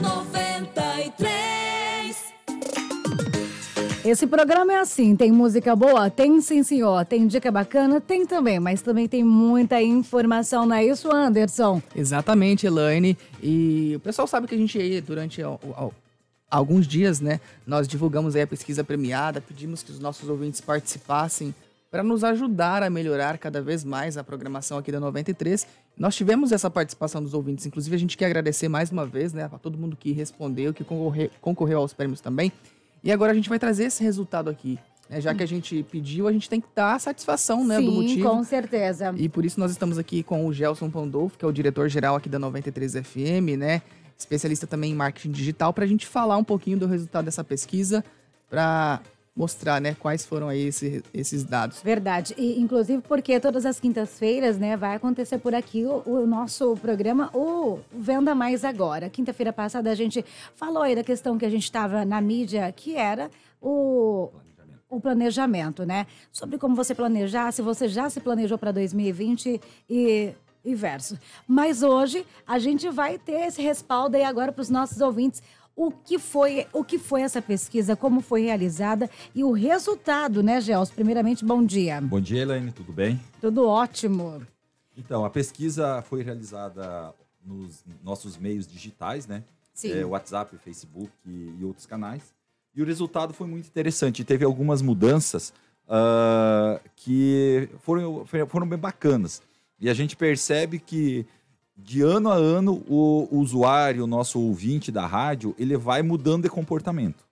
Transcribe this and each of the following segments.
93. Esse programa é assim, tem música boa? Tem sim, senhor. Tem dica bacana? Tem também, mas também tem muita informação, não é isso, Anderson? Exatamente, Elaine. E o pessoal sabe que a gente aí, durante ó, ó, alguns dias, né, nós divulgamos aí a pesquisa premiada, pedimos que os nossos ouvintes participassem para nos ajudar a melhorar cada vez mais a programação aqui da 93. Nós tivemos essa participação dos ouvintes, inclusive a gente quer agradecer mais uma vez, né, para todo mundo que respondeu, que concorreu, concorreu aos prêmios também. E agora a gente vai trazer esse resultado aqui. Né, já que a gente pediu, a gente tem que dar a satisfação né, sim, do motivo. com certeza. E por isso nós estamos aqui com o Gelson Pandolfo, que é o diretor-geral aqui da 93 FM, né? Especialista também em marketing digital, para a gente falar um pouquinho do resultado dessa pesquisa, para mostrar, né, quais foram aí esse, esses dados. Verdade. E, inclusive porque todas as quintas-feiras, né, vai acontecer por aqui o, o nosso programa, o Venda Mais Agora. Quinta-feira passada a gente falou aí da questão que a gente estava na mídia, que era o o planejamento, né? Sobre como você planejar, se você já se planejou para 2020 e e verso. Mas hoje a gente vai ter esse respaldo aí agora para os nossos ouvintes. O que foi, o que foi essa pesquisa, como foi realizada e o resultado, né, Gels? Primeiramente, bom dia. Bom dia, Elaine, tudo bem? Tudo ótimo. Então, a pesquisa foi realizada nos nossos meios digitais, né? Sim. É, WhatsApp, Facebook e, outros canais. E o resultado foi muito interessante. Teve algumas mudanças uh, que foram, foram bem bacanas. E a gente percebe que de ano a ano o, usuário, o nosso ouvinte da rádio, ele vai mudando de comportamento.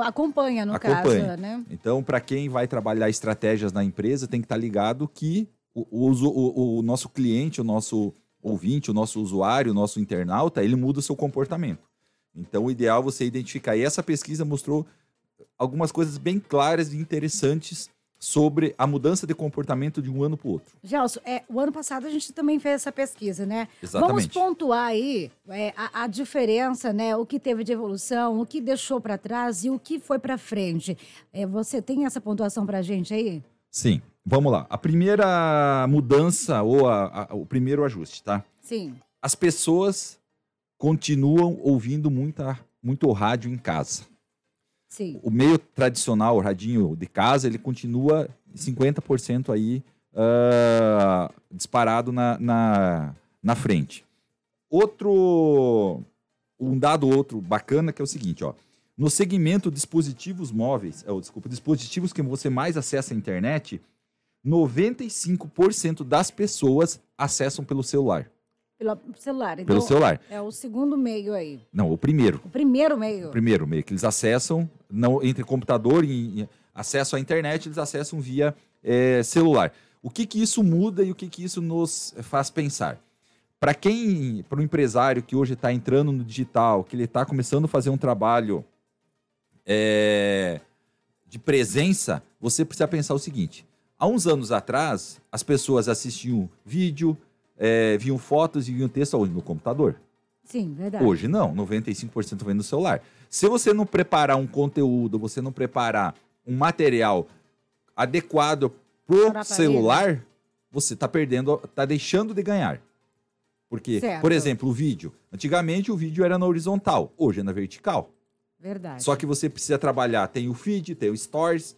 Acompanha, no Acompanha. caso, né? Então, para quem vai trabalhar estratégias na empresa, tem que estar ligado que o, o, o, o nosso cliente, o nosso ouvinte, o nosso usuário, o nosso internauta, ele muda o seu comportamento. Então, o ideal é você identificar. E essa pesquisa mostrou algumas coisas bem claras e interessantes sobre a mudança de comportamento de um ano para o outro. Gelson, é, o ano passado a gente também fez essa pesquisa, né? Exatamente. Vamos pontuar aí é, a, a, diferença, né? O que teve de evolução, o que deixou para trás e o que foi para frente. É, você tem essa pontuação para a gente aí? Sim. Vamos lá. A primeira mudança ou a, a, o primeiro ajuste, tá? Sim. As pessoas continuam ouvindo muita, muito rádio em casa. Sim. O meio tradicional, o radinho de casa, ele continua 50% aí uh, disparado na, na, na frente. Outro, um dado outro bacana que é o seguinte, ó. No segmento dispositivos móveis, oh, desculpa, dispositivos que você mais acessa a internet, 95% das pessoas acessam pelo celular. Pelo celular. Então, Pelo celular. É o segundo meio aí. Não, o primeiro. O primeiro meio. O primeiro meio que eles acessam, não entre computador e, e acesso à internet, eles acessam via é, celular. O que que isso muda e o que que isso nos faz pensar? Para quem, para o empresário que hoje está entrando no digital, que ele está começando a fazer um trabalho é, de presença, você precisa pensar o seguinte: há uns anos atrás, as pessoas assistiam vídeo, é, viam fotos e viam texto onde? No computador. Sim, verdade. Hoje não, 95% vem no celular. Se você não preparar um conteúdo, você não preparar um material adequado pro celular, você está perdendo, está deixando de ganhar. Porque, Certo. por exemplo, o vídeo. Antigamente o vídeo era na horizontal, hoje é na vertical. Verdade. Só que você precisa trabalhar, tem o feed, tem o stories,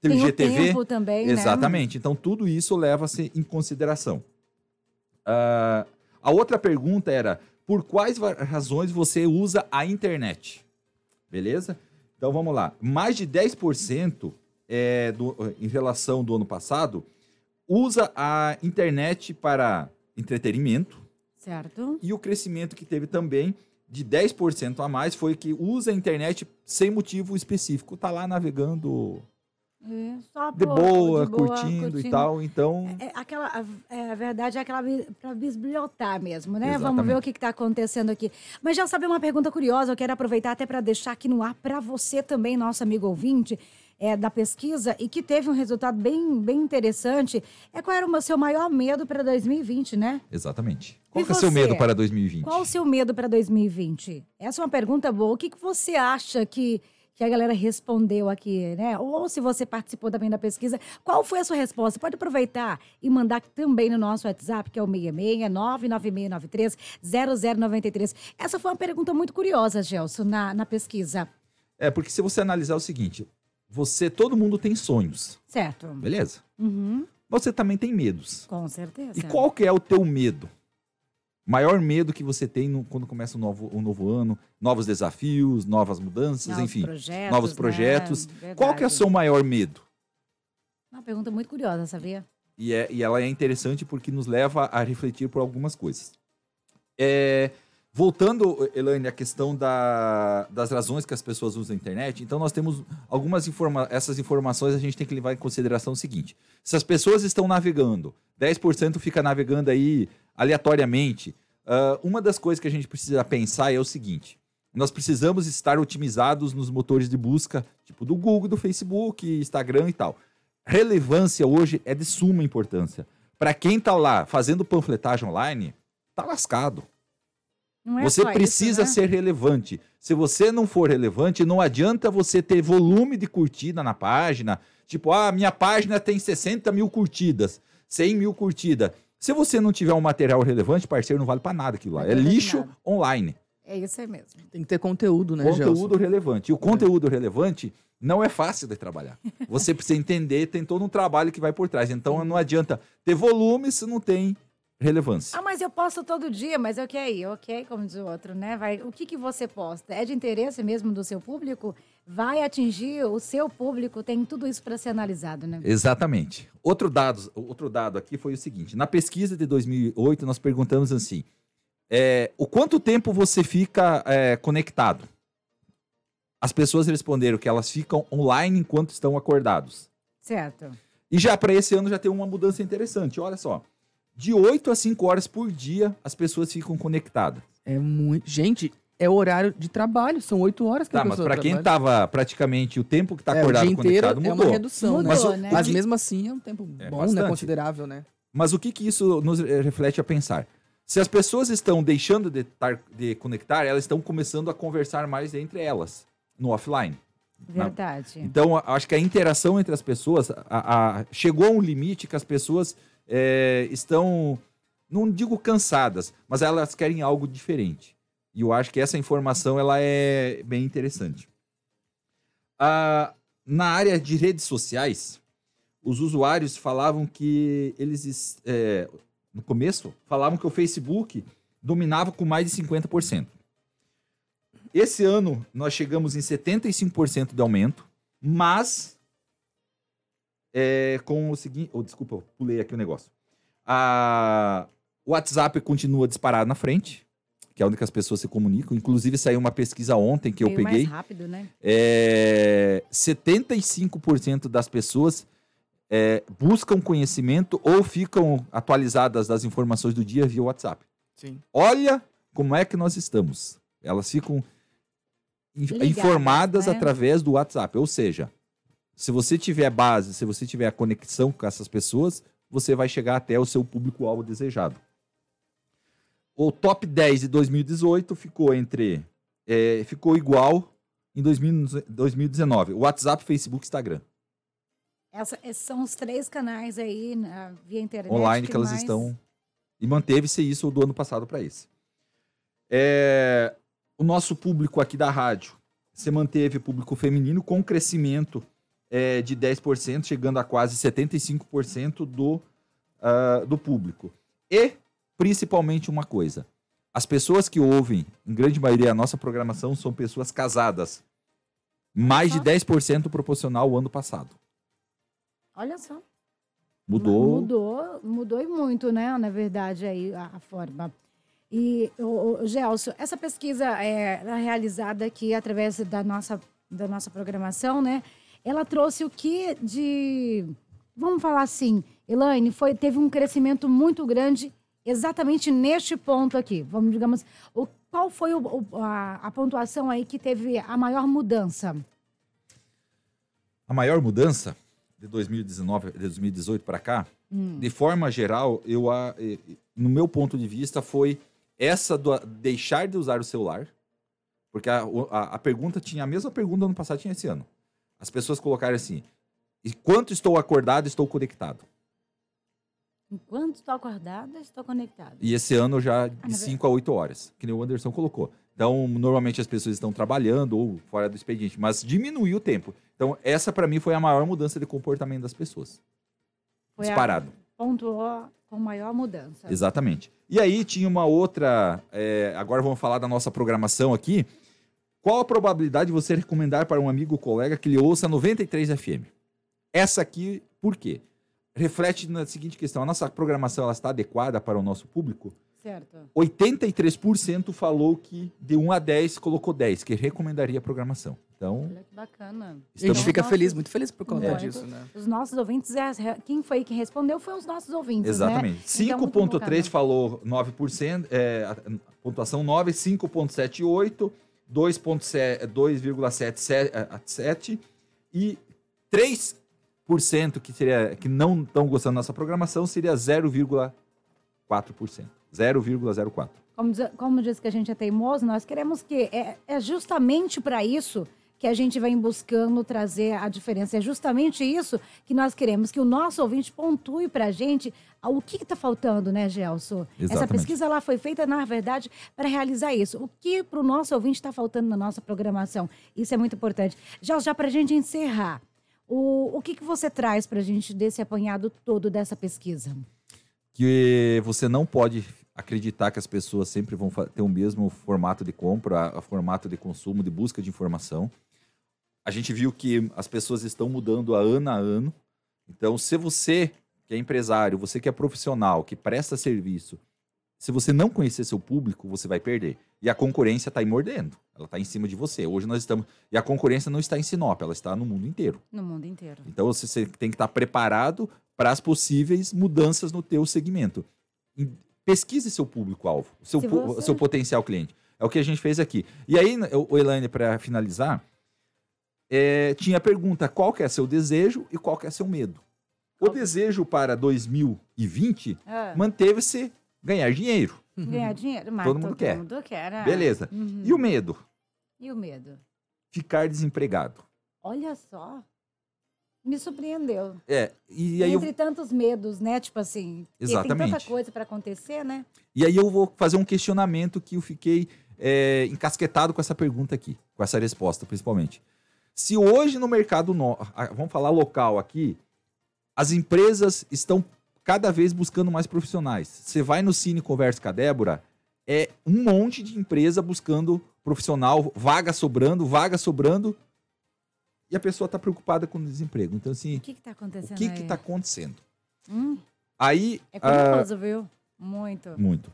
tem, Tem o o GTV. tempo também, né? Exatamente. Então tudo isso leva-se em consideração. Ah, a outra pergunta era: por quais razões você usa a internet? Beleza? Então vamos lá. Mais de 10% é, do, em relação do ano passado usa a internet para entretenimento Certo. e o crescimento que teve também de 10% a mais foi que usa a internet sem motivo específico. Tá lá navegando É, só de boa, de boa, curtindo, e tal. Então, É aquela, a, é, a verdade é aquela para bisbilhotar mesmo, né? Vamos Exatamente. ver o que está acontecendo aqui. Mas já sabe uma pergunta curiosa, eu quero aproveitar até para deixar aqui no ar para você também, nosso amigo ouvinte, é, da pesquisa, e que teve um resultado bem, bem interessante. É qual era o seu maior medo para 2020, né? exatamente. Qual E que é o seu medo para 2020? Qual o seu medo para 2020? Essa é uma pergunta boa. O que, que você acha que, que a galera respondeu aqui, né? Ou se você participou também da pesquisa, qual foi a sua resposta? Pode aproveitar e mandar também no nosso WhatsApp, que é o 66 99693 0093. Essa foi uma pergunta muito curiosa, Gelson, na, na pesquisa. É, porque se você analisar o seguinte, você, todo mundo tem sonhos, Certo. beleza? Uhum, Você também tem medos. com certeza. E qual que é o teu medo? Maior medo que você tem no- quando começa um novo, um novo ano, novos desafios, novas mudanças, Novos enfim, projetos, novos né? projetos. Verdade. Qual que é o seu maior medo? Uma pergunta muito curiosa, sabia? E, é, e ela é interessante porque nos leva a refletir por algumas coisas. É, voltando, Elaine, à questão da- das razões que as pessoas usam a internet, então nós temos algumas informações, essas informações a gente tem que levar em consideração o seguinte: se as pessoas estão navegando, 10% fica navegando aí aleatoriamente, ah, uma das coisas que a gente precisa pensar é o seguinte: nós precisamos estar otimizados nos motores de busca, tipo do Google, do Facebook, Instagram e tal relevância hoje é de suma importância. Para quem tá lá fazendo panfletagem online, tá lascado. Não é você precisa isso, né? ser relevante. Se você não for relevante, não adianta você ter volume de curtida na página. Tipo, ah, minha página tem 60 mil curtidas, 100 mil curtidas. Se você não tiver um material relevante, parceiro, não vale para nada aquilo lá. É lixo nada. online. É isso aí mesmo. Tem que ter conteúdo, né, conteúdo Gelson? relevante. E o conteúdo relevante não é fácil de trabalhar. Você precisa entender, tem todo um trabalho que vai por trás. Então não adianta ter volume se não tem relevância. Ah, mas eu posto todo dia, mas ok, ok, como diz o outro, né? Vai, o que, que você posta? É de interesse mesmo do seu público? Vai atingir o seu público? Tem tudo isso para ser analisado, né? Exatamente. Outro dado, outro dado aqui foi o seguinte: na pesquisa de 2008, nós perguntamos assim: é, o quanto tempo você fica é, conectado? As pessoas responderam que elas ficam online enquanto estão acordados. Certo. E já para esse ano já tem uma mudança interessante. Olha só. De 8 a 5 horas por dia, as pessoas ficam conectadas. É muito. Gente, é o horário de trabalho, são oito horas que Tá, a mas pessoa para quem trabalha. tava praticamente o tempo que tá é, o acordado dia inteiro conectado é uma mudou. redução, né? Mas Mudou, o- né? o Mas mesmo assim é um tempo É, bom, bastante. né? Considerável, né? Mas o que, que isso nos reflete a pensar? Se as pessoas estão deixando de, tar- de conectar, elas estão começando a conversar mais entre elas, no offline. Verdade. Então, a- acho que a interação entre as pessoas a- a- chegou a um limite que as pessoas eh, estão, não digo cansadas, mas elas querem algo diferente. E eu acho que essa informação ela é bem interessante. Ah, na área de redes sociais, os usuários falavam que eles, es- eh, no começo, falavam que o Facebook dominava com mais de 50%. Esse ano, nós chegamos em 75% de aumento, mas é, com o seguinte... Oh, desculpa, eu pulei aqui o negócio. A, o WhatsApp continua disparado na frente, que é onde que as pessoas se comunicam. Inclusive, saiu uma pesquisa ontem que eu peguei. mais rápido, né? É, 75% das pessoas é, buscam conhecimento ou ficam atualizadas das informações do dia via WhatsApp. Sim. Olha como é que nós estamos. Elas ficam in- Ligadas, informadas né? através do WhatsApp. Ou seja, se você tiver base, se você tiver a conexão com essas pessoas, você vai chegar até o seu público-alvo desejado. O top 10 de 2018 ficou entre. é, ficou igual em 2000 2019. WhatsApp, Facebook, Instagram. Essa- esses são os três canais aí na- via internet. online que elas mais- estão. E manteve-se isso do ano passado para esse. É, o nosso público aqui da rádio se manteve público feminino com crescimento é, de 10%, chegando a quase 75% do, ah, do público. E, principalmente, uma coisa: as pessoas que ouvem, em grande maioria, a nossa programação são pessoas casadas. Mais de Só. 10% proporcional ao ano passado. Olha só. Mudou. Mudou, mudou e muito, né? Na verdade, aí a, forma. E, o, o, Gelson, essa pesquisa é é realizada aqui através da nossa, da nossa programação, né? Ela trouxe o que de. Vamos falar assim, Elaine, foi, teve um crescimento muito grande exatamente neste ponto aqui. Vamos, digamos, o, qual foi o, o- a, a pontuação aí que teve a maior mudança? A maior mudança de 2019, de 2018 para cá, de forma geral, eu a- no meu ponto de vista foi essa do deixar de usar o celular, Porque a, a, a pergunta tinha a mesma pergunta ano passado, tinha esse ano. As pessoas colocaram assim: enquanto estou acordado, estou conectado. Enquanto estou acordada, estou conectada. E esse ano já na de 5 a 8 horas, que nem o Anderson colocou. Então, normalmente as pessoas estão trabalhando ou fora do expediente, mas diminuiu o tempo. Então, essa para mim foi a maior mudança de comportamento das pessoas. Foi a- Disparado. Pontuou com maior mudança. Exatamente. E aí tinha uma outra. é, agora vamos falar da nossa programação aqui. Qual a probabilidade de você recomendar para um amigo ou colega que ele ouça 93 FM? Essa aqui, por quê? Reflete na seguinte questão: a nossa programação ela está adequada para o nosso público? Certo. 83% falou que de 1 a 10 colocou 10, que recomendaria a programação. Então, Olha que bacana. A gente fica Nossos- feliz, muito feliz por conta Muito. disso, né? Os nossos ouvintes, é re- quem foi que respondeu foi os nossos ouvintes, né? exatamente. Então, muito 5,3 bacana. falou 9%, é, pontuação 9, 5,78, 2,77 e 3% que, seria, que não estão gostando da nossa programação seria 0,4%. 0,04%. Como diz, como diz que a gente é teimoso, nós queremos que. É, é justamente para isso que a gente vem buscando trazer a diferença. É justamente isso que nós queremos, que o nosso ouvinte pontue para a gente o que está faltando, né, Gelson? Essa Exatamente. pesquisa lá foi feita, na verdade, para realizar isso. O que para o nosso ouvinte está faltando na nossa programação? Isso é muito importante. Já, já para a gente encerrar, o, o que, que você traz para a gente desse apanhado todo dessa pesquisa? que você não pode acreditar que as pessoas sempre vão ter o mesmo formato de compra, a formato de consumo, de busca de informação. A gente viu que as pessoas estão mudando a ano a ano. Então, se você que é empresário, você que é profissional, que presta serviço, se você não conhecer seu público, você vai perder. E a concorrência está aí mordendo. Ela está em cima de você. Hoje nós estamos. E a concorrência não está em Sinop, ela está no mundo inteiro. No mundo inteiro. Então você tem que estar preparado para as possíveis mudanças no teu segmento. Pesquise seu público-alvo, seu, você- seu potencial cliente. É o que a gente fez aqui. E aí, o Elaine, para finalizar, é, tinha a pergunta: qual que é seu desejo e qual que é seu medo? O desejo para 2020 Ah, manteve-se ganhar dinheiro. ganhar dinheiro, mas Todo mundo quer. mundo quer. ah. Beleza. Uhum. E o medo? E o medo? Ficar desempregado. Olha só. Me surpreendeu. É, e aí eu Entre tantos medos, né? Tipo assim. porque Tem Exatamente. tanta coisa para acontecer, né? E aí eu vou fazer um questionamento que eu fiquei é, encasquetado com essa pergunta aqui, com essa resposta, principalmente. Se hoje no mercado, no... ah, vamos falar local aqui, as empresas estão cada vez buscando mais profissionais. Você vai no Cine conversa com a Débora, é um monte de empresa buscando profissional, vaga sobrando, vaga sobrando, e a pessoa está preocupada com o desemprego. Então, assim, O que está o acontecendo que aí? está acontecendo? Hum, Aí, é ah, curioso, viu? Muito. muito.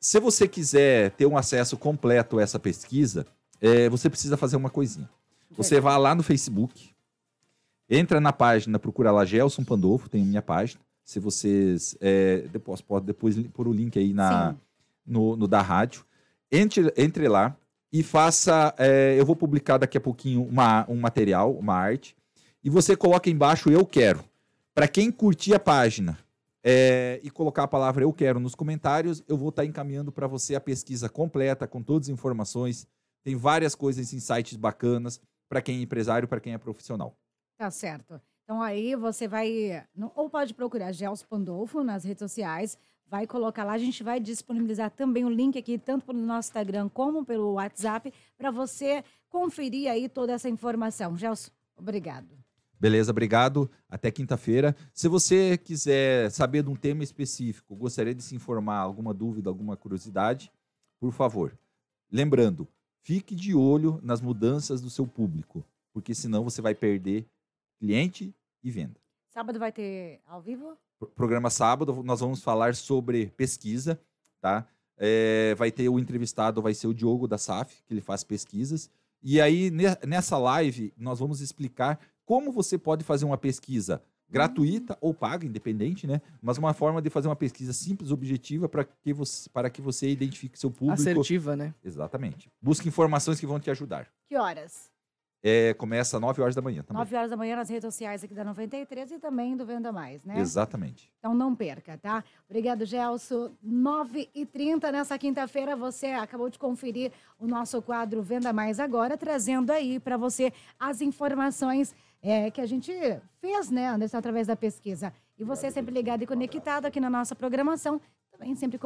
Se você quiser ter um acesso completo a essa pesquisa, é, você precisa fazer uma coisinha. Você vai lá no Facebook, entra na página, procura lá Gelson Pandolfo, tem a minha página. Se vocês. É, depois, pode depois pôr o link aí na, Sim. no, no da rádio. Entre, entre lá e faça. é, eu vou publicar daqui a pouquinho uma, um material, uma arte. E você coloca embaixo Eu Quero. Para quem curtir a página é, e colocar a palavra Eu Quero nos comentários, eu vou estar encaminhando para você a pesquisa completa, com todas as informações. Tem várias coisas em sites bacanas para quem é empresário, para quem é profissional. Tá certo. Então aí você vai. Ou pode procurar Gels Pandolfo nas redes sociais. Vai colocar lá. A gente vai disponibilizar também o link aqui, tanto pelo nosso Instagram como pelo WhatsApp, para você conferir aí toda essa informação. Gelson, obrigado. Beleza, obrigado. Até quinta-feira. Se você quiser saber de um tema específico, gostaria de se informar, alguma dúvida, alguma curiosidade, por favor. Lembrando, fique de olho nas mudanças do seu público, porque senão você vai perder cliente e venda. Sábado vai ter ao vivo? Pro- Programa sábado, nós vamos falar sobre pesquisa, tá? É, vai ter o entrevistado, vai ser o Diogo da SAF, que ele faz pesquisas. E aí, ne- nessa live, nós vamos explicar como você pode fazer uma pesquisa gratuita ou paga, independente, né? Mas uma forma de fazer uma pesquisa simples, objetiva, para que você, para que você identifique seu público. Assertiva, né? Exatamente. Busque informações que vão te ajudar. Que horas? É, começa às 9 horas da manhã também. 9 horas da manhã nas redes sociais aqui da 93 e também do Venda Mais, né? Exatamente. Então não perca, tá? Obrigado, Gelson. 9h30 nessa quinta-feira, você acabou de conferir o nosso quadro Venda Mais Agora, trazendo aí para você as informações é, que a gente fez, né, Anderson, através da pesquisa. E você sempre ligado e conectado aqui na nossa programação, também sempre